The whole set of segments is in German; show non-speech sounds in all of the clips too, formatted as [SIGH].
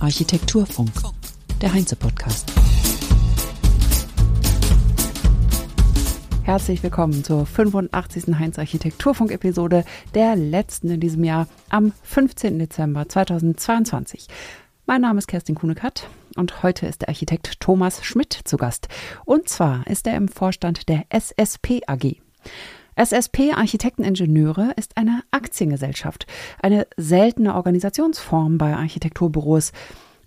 Architekturfunk. Architekturfunk, der Heinze-Podcast. Herzlich willkommen zur 85. Heinz Architekturfunk-Episode, der letzten in diesem Jahr am 15. Dezember 2022. Mein Name ist Kerstin Kuhnekatz und heute ist der Architekt Thomas Schmidt zu Gast. Und zwar ist er im Vorstand der SSP AG. SSP Architekteningenieure ist eine Aktiengesellschaft, eine seltene Organisationsform bei Architekturbüros.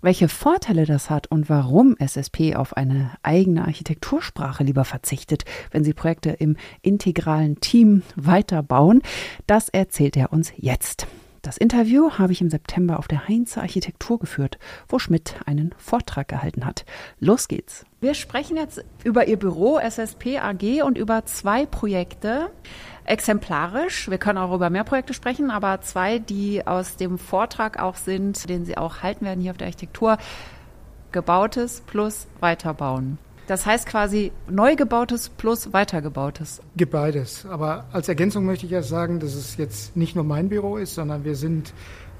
Welche Vorteile das hat und warum SSP auf eine eigene Architektursprache lieber verzichtet, wenn sie Projekte im integralen Team weiterbauen, das erzählt er uns jetzt. Das Interview habe ich im September auf der Heinze Architektur geführt, wo Schmidt einen Vortrag gehalten hat. Los geht's. Wir sprechen jetzt über Ihr Büro SSP AG und über zwei Projekte. Exemplarisch. Wir können auch über mehr Projekte sprechen, aber zwei, die aus dem Vortrag auch sind, den Sie auch halten werden hier auf der Architektur. Gebautes plus Weiterbauen. Das heißt quasi neu gebautes plus weitergebautes. Gibt beides. Aber als Ergänzung möchte ich erst sagen, dass es jetzt nicht nur mein Büro ist, sondern wir sind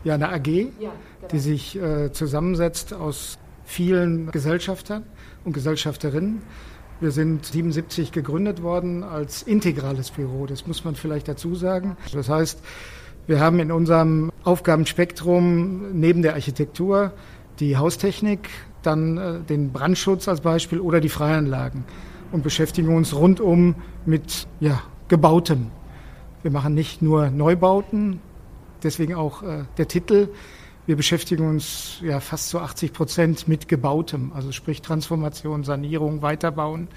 ja eine AG, ja, genau. die sich äh, zusammensetzt aus vielen Gesellschaftern und Gesellschafterinnen. Wir sind 77 gegründet worden als integrales Büro. Das muss man vielleicht dazu sagen. Das heißt, wir haben in unserem Aufgabenspektrum neben der Architektur die Haustechnik, dann äh, den Brandschutz als Beispiel oder die Freianlagen und beschäftigen uns rundum mit ja, Gebautem. Wir machen nicht nur Neubauten, deswegen auch äh, der Titel. Wir beschäftigen uns ja fast zu 80 Prozent mit Gebautem, also sprich Transformation, Sanierung, Weiterbauen,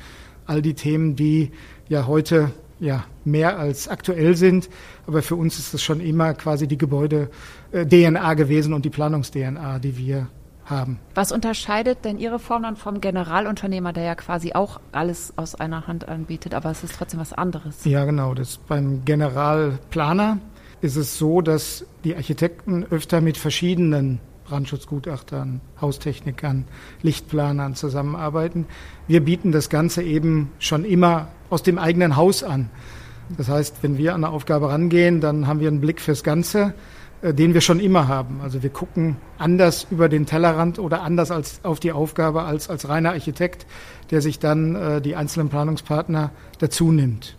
all die Themen, die ja heute ja mehr als aktuell sind, aber für uns ist das schon immer quasi die Gebäude äh, gewesen und die Planungs DNA, die wir haben. Was unterscheidet denn Ihre Form dann vom Generalunternehmer, der ja quasi auch alles aus einer Hand anbietet, aber es ist trotzdem was anderes? Ja, genau. Das beim Generalplaner ist es so, dass die Architekten öfter mit verschiedenen Brandschutzgutachtern, Haustechnikern, Lichtplanern zusammenarbeiten. Wir bieten das Ganze eben schon immer aus dem eigenen Haus an. Das heißt, wenn wir an eine Aufgabe rangehen, dann haben wir einen Blick fürs Ganze den wir schon immer haben. Also wir gucken anders über den Tellerrand oder anders als auf die Aufgabe als als reiner Architekt, der sich dann äh, die einzelnen Planungspartner dazu nimmt.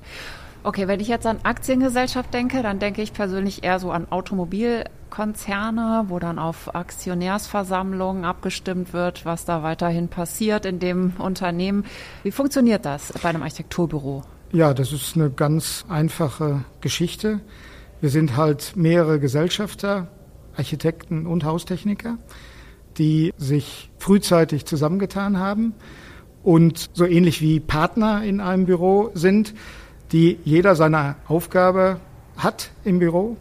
Okay, wenn ich jetzt an Aktiengesellschaft denke, dann denke ich persönlich eher so an Automobilkonzerne, wo dann auf Aktionärsversammlungen abgestimmt wird, was da weiterhin passiert in dem Unternehmen. Wie funktioniert das bei einem Architekturbüro? Ja, das ist eine ganz einfache Geschichte. Wir sind halt mehrere Gesellschafter, Architekten und Haustechniker, die sich frühzeitig zusammengetan haben und so ähnlich wie Partner in einem Büro sind, die jeder seine Aufgabe hat im Büro.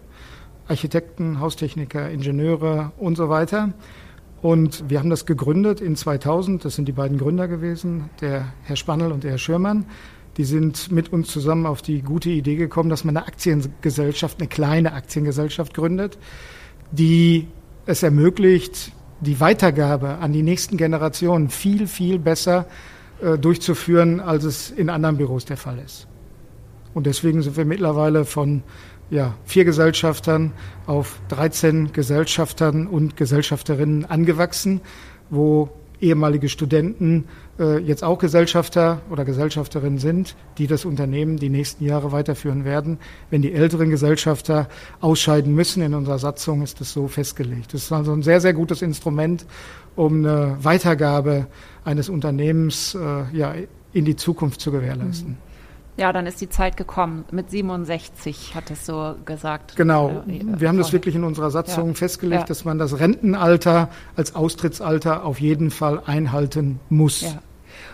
Architekten, Haustechniker, Ingenieure und so weiter. Und wir haben das gegründet in 2000. Das sind die beiden Gründer gewesen, der Herr Spannel und der Herr Schürmann die sind mit uns zusammen auf die gute Idee gekommen, dass man eine Aktiengesellschaft, eine kleine Aktiengesellschaft gründet, die es ermöglicht, die Weitergabe an die nächsten Generationen viel, viel besser äh, durchzuführen, als es in anderen Büros der Fall ist. Und deswegen sind wir mittlerweile von ja, vier Gesellschaftern auf 13 Gesellschaftern und Gesellschafterinnen angewachsen, wo ehemalige Studenten jetzt auch Gesellschafter oder Gesellschafterinnen sind, die das Unternehmen die nächsten Jahre weiterführen werden. Wenn die älteren Gesellschafter ausscheiden müssen in unserer Satzung, ist das so festgelegt. Das ist also ein sehr, sehr gutes Instrument, um eine Weitergabe eines Unternehmens äh, ja, in die Zukunft zu gewährleisten. Ja, dann ist die Zeit gekommen. Mit 67 hat es so gesagt. Genau. Äh, Wir haben das wirklich in unserer Satzung ja. festgelegt, ja. dass man das Rentenalter als Austrittsalter auf jeden Fall einhalten muss. Ja.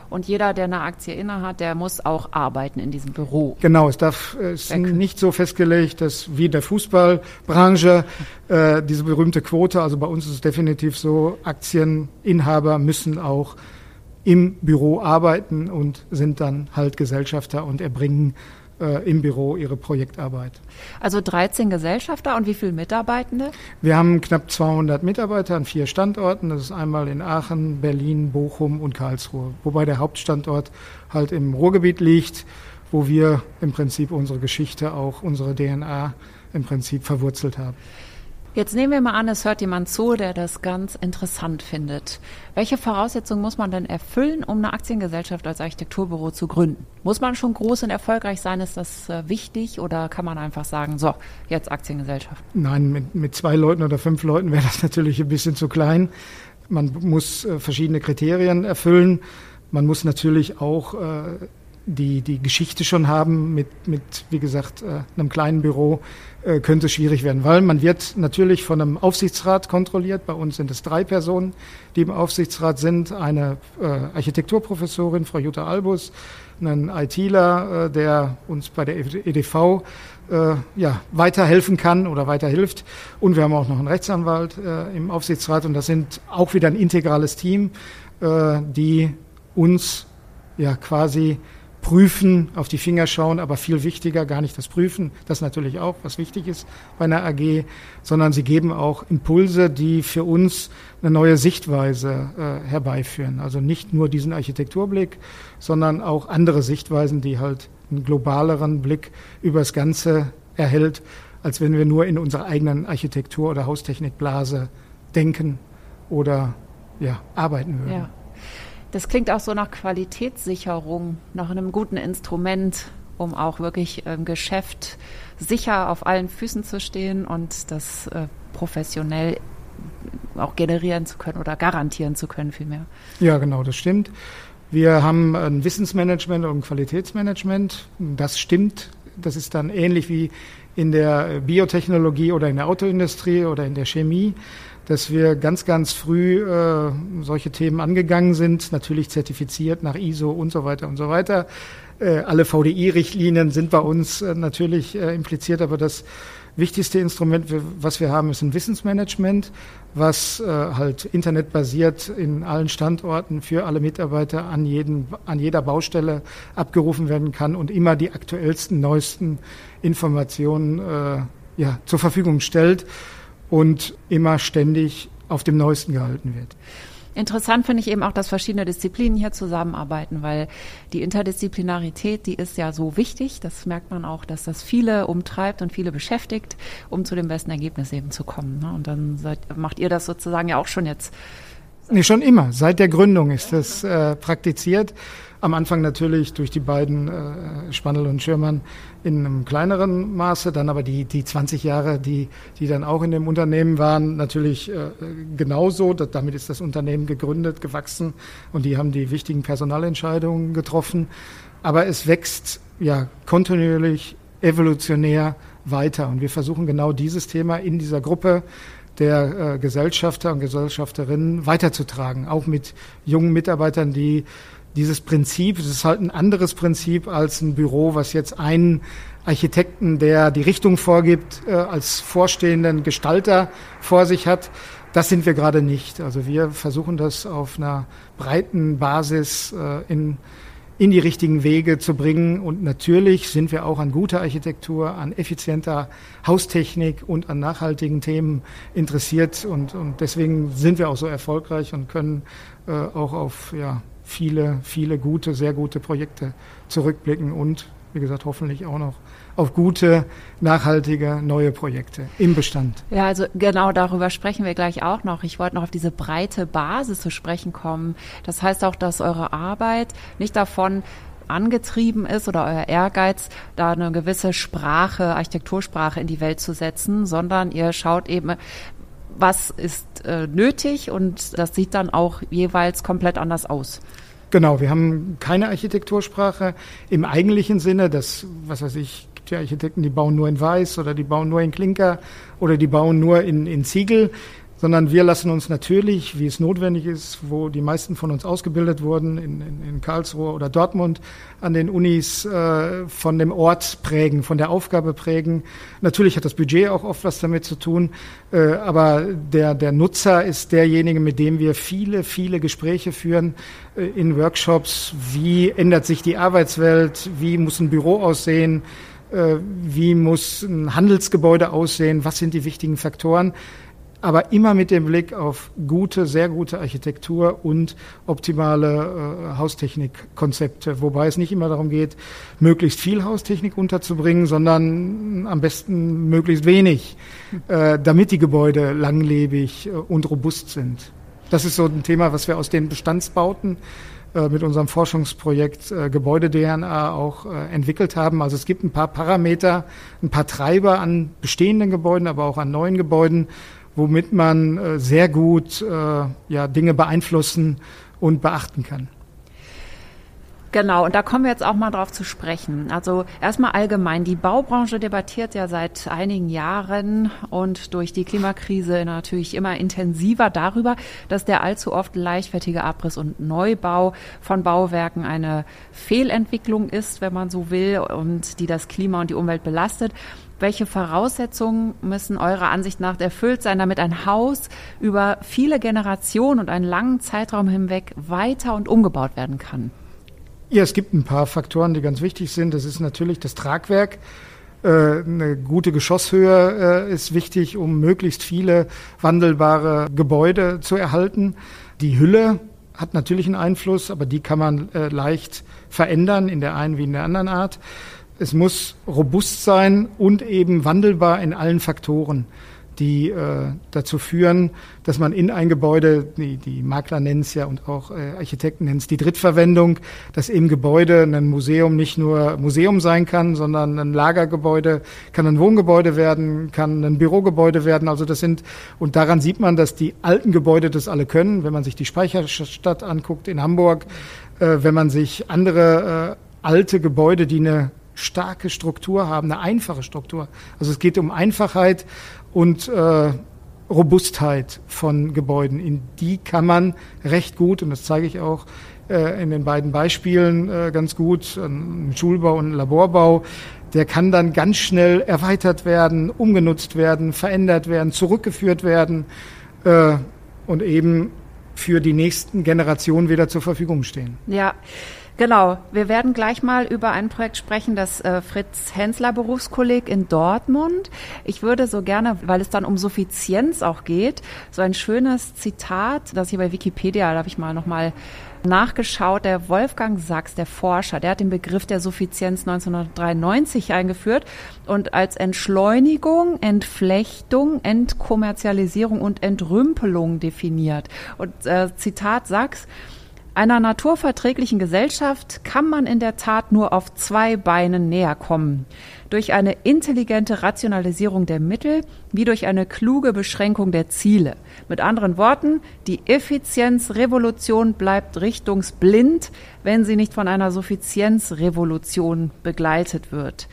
Und jeder, der eine Aktie innehat, der muss auch arbeiten in diesem Büro. Genau, es darf es ist nicht so festgelegt, dass wie der Fußballbranche äh, diese berühmte Quote, also bei uns ist es definitiv so, Aktieninhaber müssen auch im Büro arbeiten und sind dann halt Gesellschafter und erbringen äh, im Büro ihre Projektarbeit. Also 13 Gesellschafter und wie viele Mitarbeitende? Wir haben knapp 200 Mitarbeiter an vier Standorten. Das ist einmal in Aachen, Berlin, Bochum und Karlsruhe. Wobei der Hauptstandort halt im Ruhrgebiet liegt, wo wir im Prinzip unsere Geschichte, auch unsere DNA im Prinzip verwurzelt haben. Jetzt nehmen wir mal an, es hört jemand zu, der das ganz interessant findet. Welche Voraussetzungen muss man denn erfüllen, um eine Aktiengesellschaft als Architekturbüro zu gründen? Muss man schon groß und erfolgreich sein? Ist das äh, wichtig oder kann man einfach sagen, so, jetzt Aktiengesellschaft? Nein, mit, mit zwei Leuten oder fünf Leuten wäre das [LAUGHS] natürlich ein bisschen zu klein. Man muss äh, verschiedene Kriterien erfüllen. Man muss natürlich auch äh, die, die Geschichte schon haben mit, mit wie gesagt, einem kleinen Büro, könnte schwierig werden, weil man wird natürlich von einem Aufsichtsrat kontrolliert. Bei uns sind es drei Personen, die im Aufsichtsrat sind. Eine äh, Architekturprofessorin, Frau Jutta Albus, einen ITler, der uns bei der EDV ja, weiterhelfen kann oder weiterhilft. Und wir haben auch noch einen Rechtsanwalt im Aufsichtsrat und das sind auch wieder ein integrales Team, die uns ja quasi prüfen, auf die Finger schauen, aber viel wichtiger gar nicht das Prüfen, das natürlich auch, was wichtig ist bei einer AG, sondern sie geben auch Impulse, die für uns eine neue Sichtweise äh, herbeiführen. Also nicht nur diesen Architekturblick, sondern auch andere Sichtweisen, die halt einen globaleren Blick über das Ganze erhält, als wenn wir nur in unserer eigenen Architektur- oder Haustechnikblase denken oder ja, arbeiten würden. Ja. Das klingt auch so nach Qualitätssicherung, nach einem guten Instrument, um auch wirklich im Geschäft sicher auf allen Füßen zu stehen und das äh, professionell auch generieren zu können oder garantieren zu können vielmehr. Ja, genau, das stimmt. Wir haben ein Wissensmanagement und ein Qualitätsmanagement. Das stimmt. Das ist dann ähnlich wie in der Biotechnologie oder in der Autoindustrie oder in der Chemie dass wir ganz, ganz früh äh, solche Themen angegangen sind, natürlich zertifiziert nach ISO und so weiter und so weiter. Äh, alle VDI-Richtlinien sind bei uns äh, natürlich äh, impliziert, aber das wichtigste Instrument, was wir haben, ist ein Wissensmanagement, was äh, halt internetbasiert in allen Standorten für alle Mitarbeiter an, jeden, an jeder Baustelle abgerufen werden kann und immer die aktuellsten, neuesten Informationen äh, ja, zur Verfügung stellt und immer ständig auf dem Neuesten gehalten wird. Interessant finde ich eben auch, dass verschiedene Disziplinen hier zusammenarbeiten, weil die Interdisziplinarität, die ist ja so wichtig. Das merkt man auch, dass das viele umtreibt und viele beschäftigt, um zu dem besten Ergebnis eben zu kommen. Ne? Und dann seid, macht ihr das sozusagen ja auch schon jetzt. Nee, schon immer. Seit der Gründung ist das äh, praktiziert. Am Anfang natürlich durch die beiden äh, Spannel und Schirmann in einem kleineren Maße, dann aber die, die 20 Jahre, die, die dann auch in dem Unternehmen waren, natürlich äh, genauso. Das, damit ist das Unternehmen gegründet, gewachsen und die haben die wichtigen Personalentscheidungen getroffen. Aber es wächst ja kontinuierlich, evolutionär weiter und wir versuchen genau dieses Thema in dieser Gruppe der äh, Gesellschafter und Gesellschafterinnen weiterzutragen, auch mit jungen Mitarbeitern, die dieses Prinzip, es ist halt ein anderes Prinzip als ein Büro, was jetzt einen Architekten, der die Richtung vorgibt, äh, als vorstehenden Gestalter vor sich hat. Das sind wir gerade nicht. Also wir versuchen das auf einer breiten Basis äh, in, in die richtigen Wege zu bringen. Und natürlich sind wir auch an guter Architektur, an effizienter Haustechnik und an nachhaltigen Themen interessiert. Und, und deswegen sind wir auch so erfolgreich und können äh, auch auf ja, viele, viele gute, sehr gute Projekte zurückblicken und, wie gesagt, hoffentlich auch noch auf gute, nachhaltige neue Projekte im Bestand. Ja, also genau darüber sprechen wir gleich auch noch. Ich wollte noch auf diese breite Basis zu sprechen kommen. Das heißt auch, dass eure Arbeit nicht davon angetrieben ist oder euer Ehrgeiz, da eine gewisse Sprache, Architektursprache in die Welt zu setzen, sondern ihr schaut eben, was ist äh, nötig und das sieht dann auch jeweils komplett anders aus. Genau, wir haben keine Architektursprache im eigentlichen Sinne, das, was weiß ich, ja Architekten, die bauen nur in Weiß oder die bauen nur in Klinker oder die bauen nur in, in Ziegel sondern wir lassen uns natürlich, wie es notwendig ist, wo die meisten von uns ausgebildet wurden, in, in, in Karlsruhe oder Dortmund, an den Unis äh, von dem Ort prägen, von der Aufgabe prägen. Natürlich hat das Budget auch oft was damit zu tun, äh, aber der, der Nutzer ist derjenige, mit dem wir viele, viele Gespräche führen äh, in Workshops. Wie ändert sich die Arbeitswelt? Wie muss ein Büro aussehen? Äh, wie muss ein Handelsgebäude aussehen? Was sind die wichtigen Faktoren? Aber immer mit dem Blick auf gute, sehr gute Architektur und optimale äh, Haustechnikkonzepte, wobei es nicht immer darum geht, möglichst viel Haustechnik unterzubringen, sondern am besten möglichst wenig, äh, damit die Gebäude langlebig äh, und robust sind. Das ist so ein Thema, was wir aus den Bestandsbauten äh, mit unserem Forschungsprojekt äh, Gebäude-DNA auch äh, entwickelt haben. Also es gibt ein paar Parameter, ein paar Treiber an bestehenden Gebäuden, aber auch an neuen Gebäuden, womit man sehr gut ja, Dinge beeinflussen und beachten kann. Genau, und da kommen wir jetzt auch mal drauf zu sprechen. Also erstmal allgemein, die Baubranche debattiert ja seit einigen Jahren und durch die Klimakrise natürlich immer intensiver darüber, dass der allzu oft leichtfertige Abriss und Neubau von Bauwerken eine Fehlentwicklung ist, wenn man so will, und die das Klima und die Umwelt belastet. Welche Voraussetzungen müssen eurer Ansicht nach erfüllt sein, damit ein Haus über viele Generationen und einen langen Zeitraum hinweg weiter und umgebaut werden kann? Ja, es gibt ein paar Faktoren, die ganz wichtig sind. Das ist natürlich das Tragwerk. Äh, eine gute Geschosshöhe äh, ist wichtig, um möglichst viele wandelbare Gebäude zu erhalten. Die Hülle hat natürlich einen Einfluss, aber die kann man äh, leicht verändern in der einen wie in der anderen Art. Es muss robust sein und eben wandelbar in allen Faktoren die äh, dazu führen, dass man in ein Gebäude, die, die Makler nennen es ja und auch äh, Architekten nennen es die Drittverwendung, dass im Gebäude ein Museum nicht nur Museum sein kann, sondern ein Lagergebäude, kann ein Wohngebäude werden, kann ein Bürogebäude werden. Also das sind, und daran sieht man, dass die alten Gebäude das alle können. Wenn man sich die Speicherstadt anguckt in Hamburg, äh, wenn man sich andere äh, alte Gebäude, die eine starke Struktur haben, eine einfache Struktur. Also es geht um Einfachheit und äh, Robustheit von Gebäuden. In die kann man recht gut, und das zeige ich auch äh, in den beiden Beispielen äh, ganz gut, ein Schulbau und ein Laborbau, der kann dann ganz schnell erweitert werden, umgenutzt werden, verändert werden, zurückgeführt werden äh, und eben für die nächsten Generationen wieder zur Verfügung stehen. Ja. Genau, wir werden gleich mal über ein Projekt sprechen, das äh, Fritz Hensler Berufskolleg in Dortmund. Ich würde so gerne, weil es dann um Suffizienz auch geht, so ein schönes Zitat, das hier bei Wikipedia, da habe ich mal nochmal nachgeschaut, der Wolfgang Sachs, der Forscher, der hat den Begriff der Suffizienz 1993 eingeführt und als Entschleunigung, Entflechtung, Entkommerzialisierung und Entrümpelung definiert. Und äh, Zitat Sachs, einer naturverträglichen Gesellschaft kann man in der Tat nur auf zwei Beinen näher kommen. Durch eine intelligente Rationalisierung der Mittel wie durch eine kluge Beschränkung der Ziele. Mit anderen Worten, die Effizienzrevolution bleibt richtungsblind, wenn sie nicht von einer Suffizienzrevolution begleitet wird.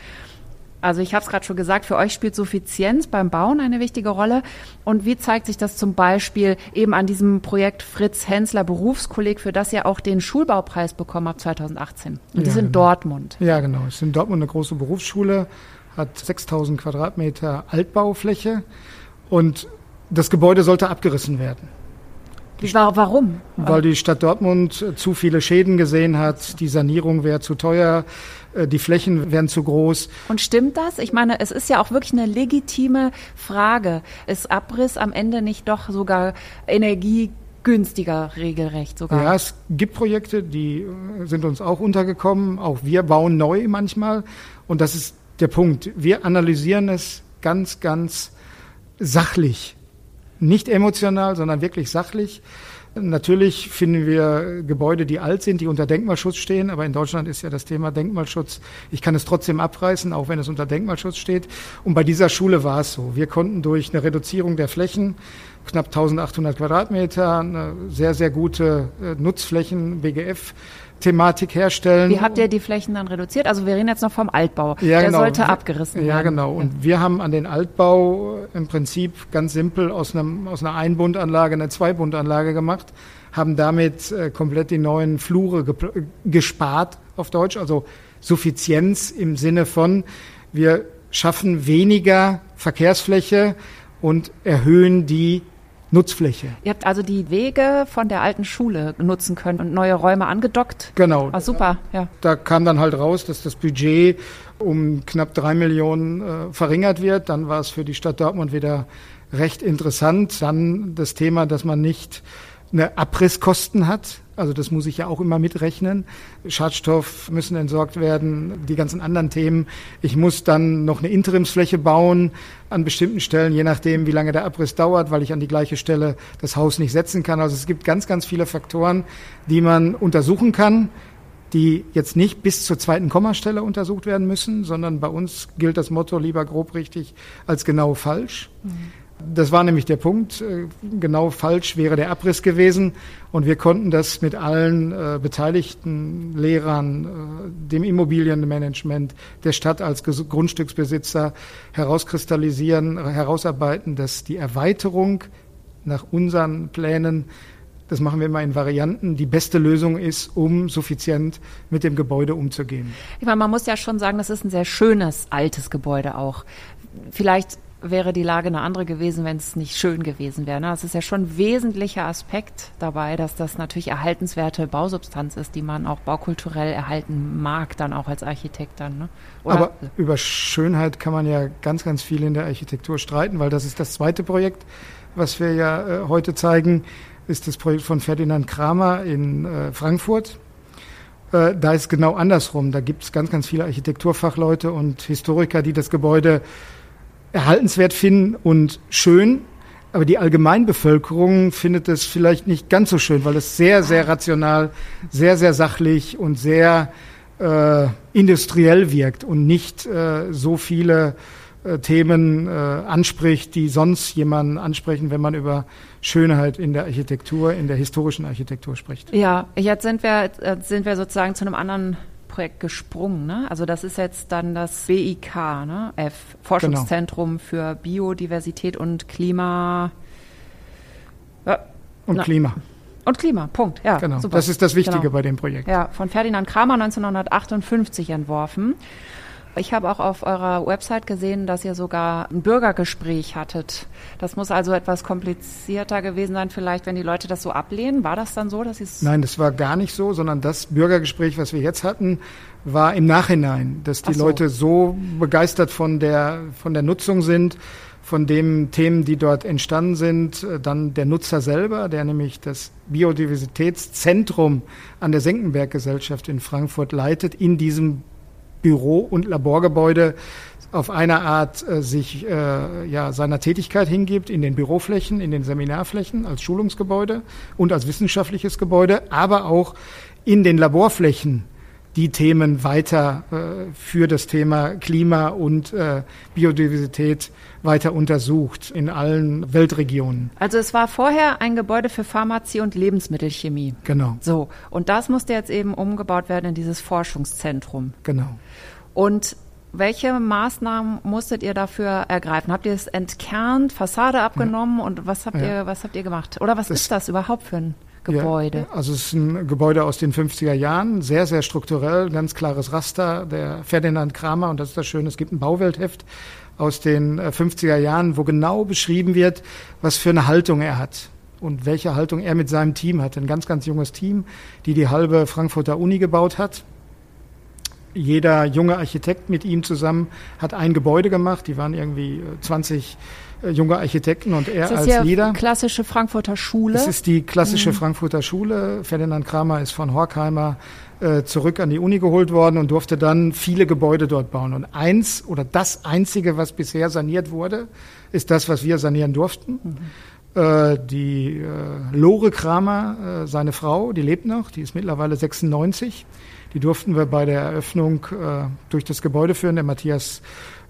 Also ich habe es gerade schon gesagt, für euch spielt Suffizienz beim Bauen eine wichtige Rolle. Und wie zeigt sich das zum Beispiel eben an diesem Projekt Fritz Hensler Berufskolleg, für das ihr auch den Schulbaupreis bekommen habt 2018? Und ja, das ist in genau. Dortmund. Ja, genau. Es ist in Dortmund eine große Berufsschule, hat 6000 Quadratmeter Altbaufläche und das Gebäude sollte abgerissen werden. Wie, warum? Weil die Stadt Dortmund zu viele Schäden gesehen hat, die Sanierung wäre zu teuer, die Flächen wären zu groß. Und stimmt das? Ich meine, es ist ja auch wirklich eine legitime Frage. Ist Abriss am Ende nicht doch sogar energiegünstiger regelrecht sogar? Ja, es gibt Projekte, die äh, sind uns auch untergekommen. Auch wir bauen neu manchmal. Und das ist der Punkt. Wir analysieren es ganz, ganz sachlich nicht emotional, sondern wirklich sachlich. Natürlich finden wir Gebäude, die alt sind, die unter Denkmalschutz stehen, aber in Deutschland ist ja das Thema Denkmalschutz. Ich kann es trotzdem abreißen, auch wenn es unter Denkmalschutz steht. Und bei dieser Schule war es so. Wir konnten durch eine Reduzierung der Flächen, knapp 1800 Quadratmeter, eine sehr, sehr gute äh, Nutzflächen, BGF, Thematik herstellen. Wie habt ihr die Flächen dann reduziert? Also wir reden jetzt noch vom Altbau. Ja, Der genau. sollte abgerissen werden. Ja, genau. Und wir haben an den Altbau im Prinzip ganz simpel aus, einem, aus einer Einbundanlage eine Zweibundanlage gemacht, haben damit äh, komplett die neuen Flure gespart auf Deutsch, also Suffizienz im Sinne von, wir schaffen weniger Verkehrsfläche und erhöhen die Nutzfläche. Ihr habt also die Wege von der alten Schule nutzen können und neue Räume angedockt. Genau. War super, ja. Da kam dann halt raus, dass das Budget um knapp drei Millionen äh, verringert wird. Dann war es für die Stadt Dortmund wieder recht interessant. Dann das Thema, dass man nicht eine Abrisskosten hat. Also das muss ich ja auch immer mitrechnen. Schadstoff müssen entsorgt werden, die ganzen anderen Themen. Ich muss dann noch eine Interimsfläche bauen an bestimmten Stellen, je nachdem, wie lange der Abriss dauert, weil ich an die gleiche Stelle das Haus nicht setzen kann. Also es gibt ganz, ganz viele Faktoren, die man untersuchen kann die jetzt nicht bis zur zweiten Kommastelle untersucht werden müssen, sondern bei uns gilt das Motto lieber grob richtig als genau falsch. Mhm. Das war nämlich der Punkt. Äh, genau falsch wäre der Abriss gewesen. Und wir konnten das mit allen äh, beteiligten Lehrern, äh, dem Immobilienmanagement, der Stadt als Grundstücksbesitzer herauskristallisieren, herausarbeiten, dass die Erweiterung nach unseren Plänen das machen wir immer in Varianten, die beste Lösung ist, um suffizient mit dem Gebäude umzugehen. Ich meine, man muss ja schon sagen, das ist ein sehr schönes, altes Gebäude auch. Vielleicht wäre die Lage eine andere gewesen, wenn es nicht schön gewesen wäre. Ne? Das ist ja schon ein wesentlicher Aspekt dabei, dass das natürlich erhaltenswerte Bausubstanz ist, die man auch baukulturell erhalten mag, dann auch als Architekt dann. Ne? Aber über Schönheit kann man ja ganz, ganz viel in der Architektur streiten, weil das ist das zweite Projekt, was wir ja äh, heute zeigen, ist das Projekt von Ferdinand Kramer in äh, Frankfurt. Äh, da ist genau andersrum. Da gibt es ganz, ganz viele Architekturfachleute und Historiker, die das Gebäude erhaltenswert finden und schön. Aber die Allgemeinbevölkerung findet es vielleicht nicht ganz so schön, weil es sehr, sehr rational, sehr, sehr sachlich und sehr äh, industriell wirkt und nicht äh, so viele äh, Themen äh, anspricht, die sonst jemanden ansprechen, wenn man über Schönheit in der Architektur, in der historischen Architektur spricht. Ja, jetzt sind wir, äh, sind wir sozusagen zu einem anderen Projekt gesprungen. Ne? Also das ist jetzt dann das BIK, ne? F, Forschungszentrum genau. für Biodiversität und Klima. Ja, und Na. Klima. Und Klima, Punkt. Ja, genau. Super. Das ist das Wichtige genau. bei dem Projekt. Ja, von Ferdinand Kramer 1958 entworfen. Ich habe auch auf eurer Website gesehen, dass ihr sogar ein Bürgergespräch hattet. Das muss also etwas komplizierter gewesen sein, vielleicht, wenn die Leute das so ablehnen. War das dann so, dass es Nein, das war gar nicht so, sondern das Bürgergespräch, was wir jetzt hatten, war im Nachhinein, dass die so. Leute so begeistert von der von der Nutzung sind, von den Themen, die dort entstanden sind, dann der Nutzer selber, der nämlich das Biodiversitätszentrum an der Senckenberg-Gesellschaft in Frankfurt leitet, in diesem Büro- und Laborgebäude auf eine Art äh, sich äh, ja, seiner Tätigkeit hingibt, in den Büroflächen, in den Seminarflächen als Schulungsgebäude und als wissenschaftliches Gebäude, aber auch in den Laborflächen die Themen weiter äh, für das Thema Klima und äh, Biodiversität weiter untersucht in allen Weltregionen. Also es war vorher ein Gebäude für Pharmazie und Lebensmittelchemie. Genau. So, und das musste jetzt eben umgebaut werden in dieses Forschungszentrum. Genau. Und welche Maßnahmen musstet ihr dafür ergreifen? Habt ihr es entkernt, Fassade abgenommen ja. und was habt ja. ihr, was habt ihr gemacht? Oder was das ist das überhaupt für ein Gebäude? Ja, also es ist ein Gebäude aus den 50er Jahren, sehr, sehr strukturell, ganz klares Raster. Der Ferdinand Kramer, und das ist das Schöne, es gibt ein Bauweltheft aus den 50er äh, Jahren, wo genau beschrieben wird, was für eine Haltung er hat und welche Haltung er mit seinem Team hat. Ein ganz, ganz junges Team, die die halbe Frankfurter Uni gebaut hat jeder junge Architekt mit ihm zusammen hat ein Gebäude gemacht. Die waren irgendwie 20 äh, äh, junge Architekten und er als Leader. Das ist die klassische Frankfurter Schule. Das ist die klassische mhm. Frankfurter Schule. Ferdinand Kramer ist von Horkheimer äh, zurück an die Uni geholt worden und durfte dann viele Gebäude dort bauen. Und eins oder das einzige, was bisher saniert wurde, ist das, was wir sanieren durften. Mhm. Äh, die äh, Lore Kramer, äh, seine Frau, die lebt noch, die ist mittlerweile 96 die durften wir bei der Eröffnung äh, durch das Gebäude führen. Der Matthias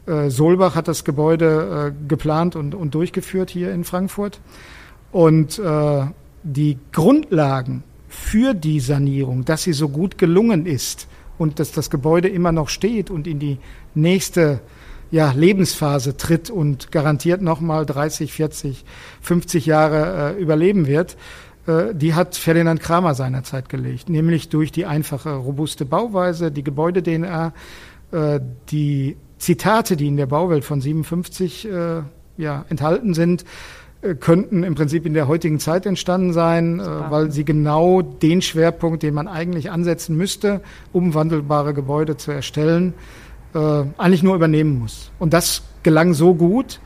äh, Solbach hat das Gebäude äh, geplant und, und durchgeführt hier in Frankfurt. Und äh, die Grundlagen für die Sanierung, dass sie so gut gelungen ist und dass das Gebäude immer noch steht und in die nächste ja, Lebensphase tritt und garantiert nochmal 30, 40, 50 Jahre äh, überleben wird, die hat Ferdinand Kramer seinerzeit gelegt, nämlich durch die einfache, robuste Bauweise, die Gebäude-DNA, äh, die Zitate, die in der Bauwelt von 57 äh, ja, enthalten sind, könnten im Prinzip in der heutigen Zeit entstanden sein, weil sie genau den Schwerpunkt, den man eigentlich ansetzen müsste, um wandelbare Gebäude zu erstellen, eigentlich nur übernehmen muss. Und das gelang so gut,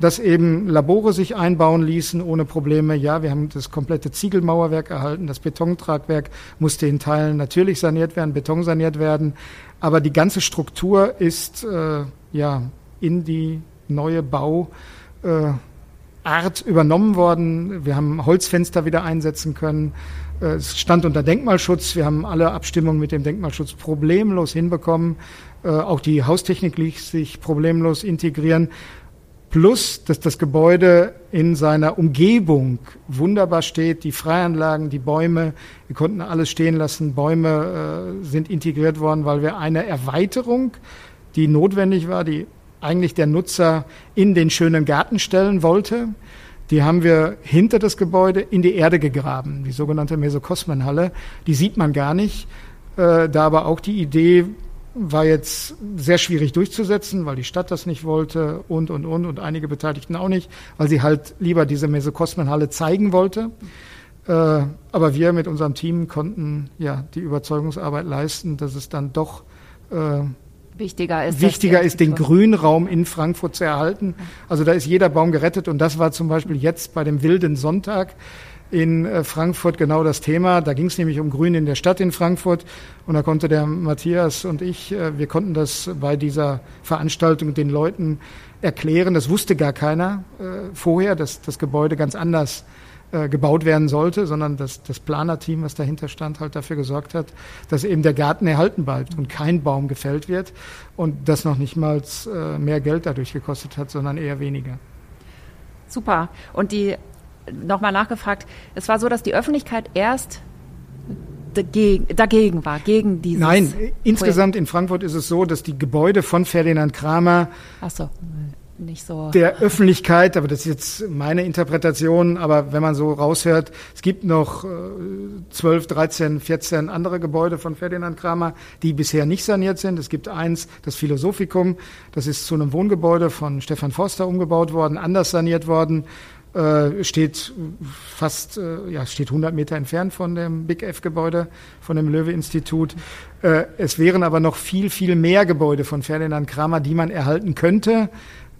dass eben Labore sich einbauen ließen ohne Probleme. Ja, wir haben das komplette Ziegelmauerwerk erhalten, das Betontragwerk musste in Teilen natürlich saniert werden, Beton saniert werden, aber die ganze Struktur ist äh, ja in die neue Bauart äh, übernommen worden. Wir haben Holzfenster wieder einsetzen können. Äh, es stand unter Denkmalschutz. Wir haben alle Abstimmungen mit dem Denkmalschutz problemlos hinbekommen. Äh, auch die Haustechnik ließ sich problemlos integrieren. Plus, dass das Gebäude in seiner Umgebung wunderbar steht, die Freianlagen, die Bäume, wir konnten alles stehen lassen, Bäume äh, sind integriert worden, weil wir eine Erweiterung, die notwendig war, die eigentlich der Nutzer in den schönen Garten stellen wollte, die haben wir hinter das Gebäude in die Erde gegraben, die sogenannte Mesokosmenhalle. Die sieht man gar nicht. Äh, da aber auch die Idee war jetzt sehr schwierig durchzusetzen, weil die Stadt das nicht wollte und, und, und und einige Beteiligten auch nicht, weil sie halt lieber diese Mesokosmenhalle zeigen wollte. Äh, aber wir mit unserem Team konnten ja die Überzeugungsarbeit leisten, dass es dann doch äh, wichtiger ist, wichtiger ist den Grünraum in Frankfurt zu erhalten. Also da ist jeder Baum gerettet und das war zum Beispiel jetzt bei dem wilden Sonntag in äh, Frankfurt genau das Thema. Da ging es nämlich um Grün in der Stadt in Frankfurt. Und da konnte der Matthias und ich, äh, wir konnten das bei dieser Veranstaltung den Leuten erklären. Das wusste gar keiner äh, vorher, dass das Gebäude ganz anders gebaut werden sollte, sondern dass das Planerteam, was dahinter stand, halt dafür gesorgt hat, dass eben der Garten erhalten bleibt und kein Baum gefällt wird und das noch nicht mal mehr Geld dadurch gekostet hat, sondern eher weniger. Super. Und die nochmal nachgefragt, es war so, dass die Öffentlichkeit erst dagegen, dagegen war, gegen dieses. Nein, Projekt. insgesamt in Frankfurt ist es so, dass die Gebäude von Ferdinand Kramer Ach so, nicht so. der Öffentlichkeit, aber das ist jetzt meine Interpretation, aber wenn man so raushört, es gibt noch äh, 12, 13, 14 andere Gebäude von Ferdinand Kramer, die bisher nicht saniert sind. Es gibt eins, das Philosophikum, das ist zu einem Wohngebäude von Stefan Forster umgebaut worden, anders saniert worden äh, steht fast, äh, ja, steht 100 Meter entfernt von dem Big F-Gebäude, von dem Löwe-Institut. Äh, es wären aber noch viel, viel mehr Gebäude von Ferdinand Kramer, die man erhalten könnte,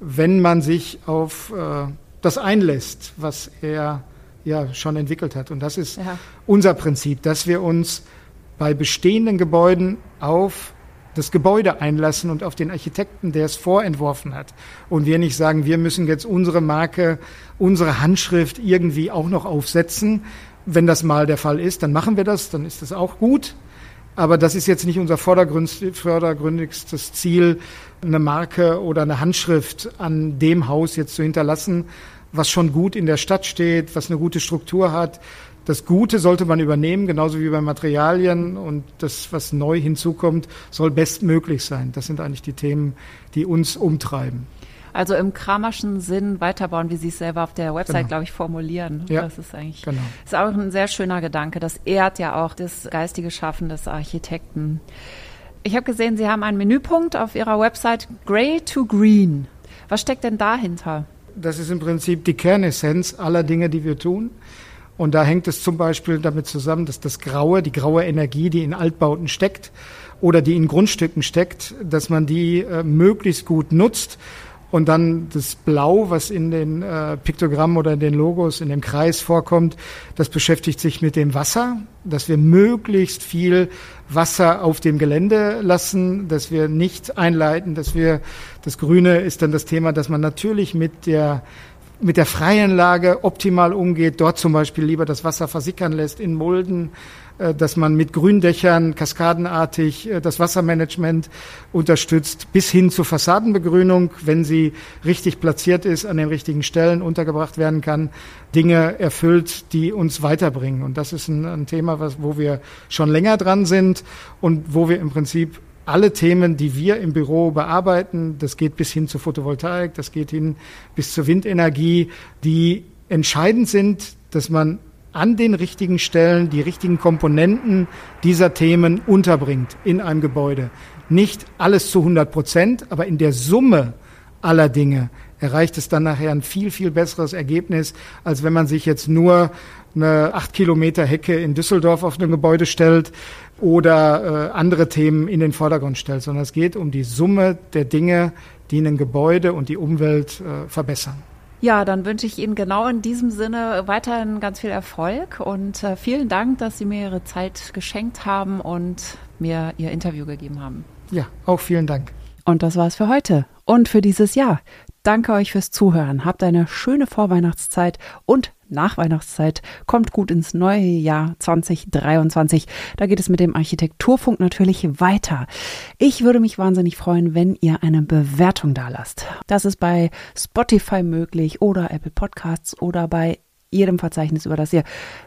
wenn man sich auf äh, das einlässt, was er ja schon entwickelt hat. Und das ist ja. unser Prinzip, dass wir uns bei bestehenden Gebäuden auf das Gebäude einlassen und auf den Architekten, der es vorentworfen hat. Und wir nicht sagen, wir müssen jetzt unsere Marke, unsere Handschrift irgendwie auch noch aufsetzen. Wenn das mal der Fall ist, dann machen wir das, dann ist das auch gut. Aber das ist jetzt nicht unser vordergründigstes Ziel, eine Marke oder eine Handschrift an dem Haus jetzt zu hinterlassen, was schon gut in der Stadt steht, was eine gute Struktur hat, das Gute sollte man übernehmen, genauso wie bei Materialien. Und das, was neu hinzukommt, soll bestmöglich sein. Das sind eigentlich die Themen, die uns umtreiben. Also im kramerschen Sinn weiterbauen, wie Sie es selber auf der Website, genau. glaube ich, formulieren. Ja, das ist eigentlich genau. ist auch ein sehr schöner Gedanke. Das ehrt ja auch das geistige Schaffen des Architekten. Ich habe gesehen, Sie haben einen Menüpunkt auf Ihrer Website Grey to Green. Was steckt denn dahinter? Das ist im Prinzip die Kernessenz aller Dinge, die wir tun. Und da hängt es zum Beispiel damit zusammen, dass das Graue, die graue Energie, die in Altbauten steckt oder die in Grundstücken steckt, dass man die äh, möglichst gut nutzt und dann das Blau, was in den äh, Piktogrammen oder in den Logos, in dem Kreis vorkommt, das beschäftigt sich mit dem Wasser, dass wir möglichst viel Wasser auf dem Gelände lassen, dass wir nicht einleiten, dass wir, das Grüne ist dann das Thema, dass man natürlich mit der mit der freien Lage optimal umgeht, dort zum Beispiel lieber das Wasser versickern lässt in Mulden, äh, dass man mit Gründächern kaskadenartig äh, das Wassermanagement unterstützt, bis hin zur Fassadenbegrünung, wenn sie richtig platziert ist, an den richtigen Stellen untergebracht werden kann, Dinge erfüllt, die uns weiterbringen. Und das ist ein, Thema, wo wir schon länger dran sind und wo wir im Prinzip alle Themen, die wir im Büro bearbeiten, das geht bis hin zur Photovoltaik, das geht hin bis zur Windenergie, die entscheidend sind, dass man an den richtigen Stellen die richtigen Komponenten dieser Themen unterbringt in einem Gebäude. Nicht alles zu 100 Prozent, aber in der Summe aller Dinge erreicht es dann nachher ein viel, viel besseres Ergebnis, als wenn man sich jetzt nur eine acht Kilometer Hecke in Düsseldorf auf ein Gebäude stellt oder äh, andere Themen in den Vordergrund stellt, sondern es geht um die Summe der Dinge, die ein Gebäude und die Umwelt äh, verbessern. Ja, dann wünsche ich Ihnen genau in diesem Sinne weiterhin ganz viel Erfolg und äh, vielen Dank, dass Sie mir Ihre Zeit geschenkt haben und mir Ihr Interview gegeben haben. Ja, auch vielen Dank. Und das war's für heute und für dieses Jahr. Danke euch fürs Zuhören. Habt eine schöne Vorweihnachtszeit und Nachweihnachtszeit. Kommt gut ins neue Jahr 2023. Da geht es mit dem Architekturfunk natürlich weiter. Ich würde mich wahnsinnig freuen, wenn ihr eine Bewertung da lasst. Das ist bei Spotify möglich oder Apple Podcasts oder bei jedem Verzeichnis, über das ihr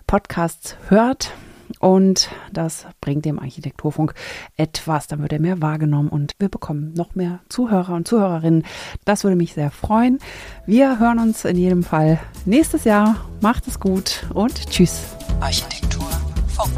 Podcasts hört. Und das bringt dem Architekturfunk etwas. Dann wird er mehr wahrgenommen und wir bekommen noch mehr Zuhörer und Zuhörerinnen. Das würde mich sehr freuen. Wir hören uns in jedem Fall nächstes Jahr. Macht es gut und tschüss. Architekturfunk.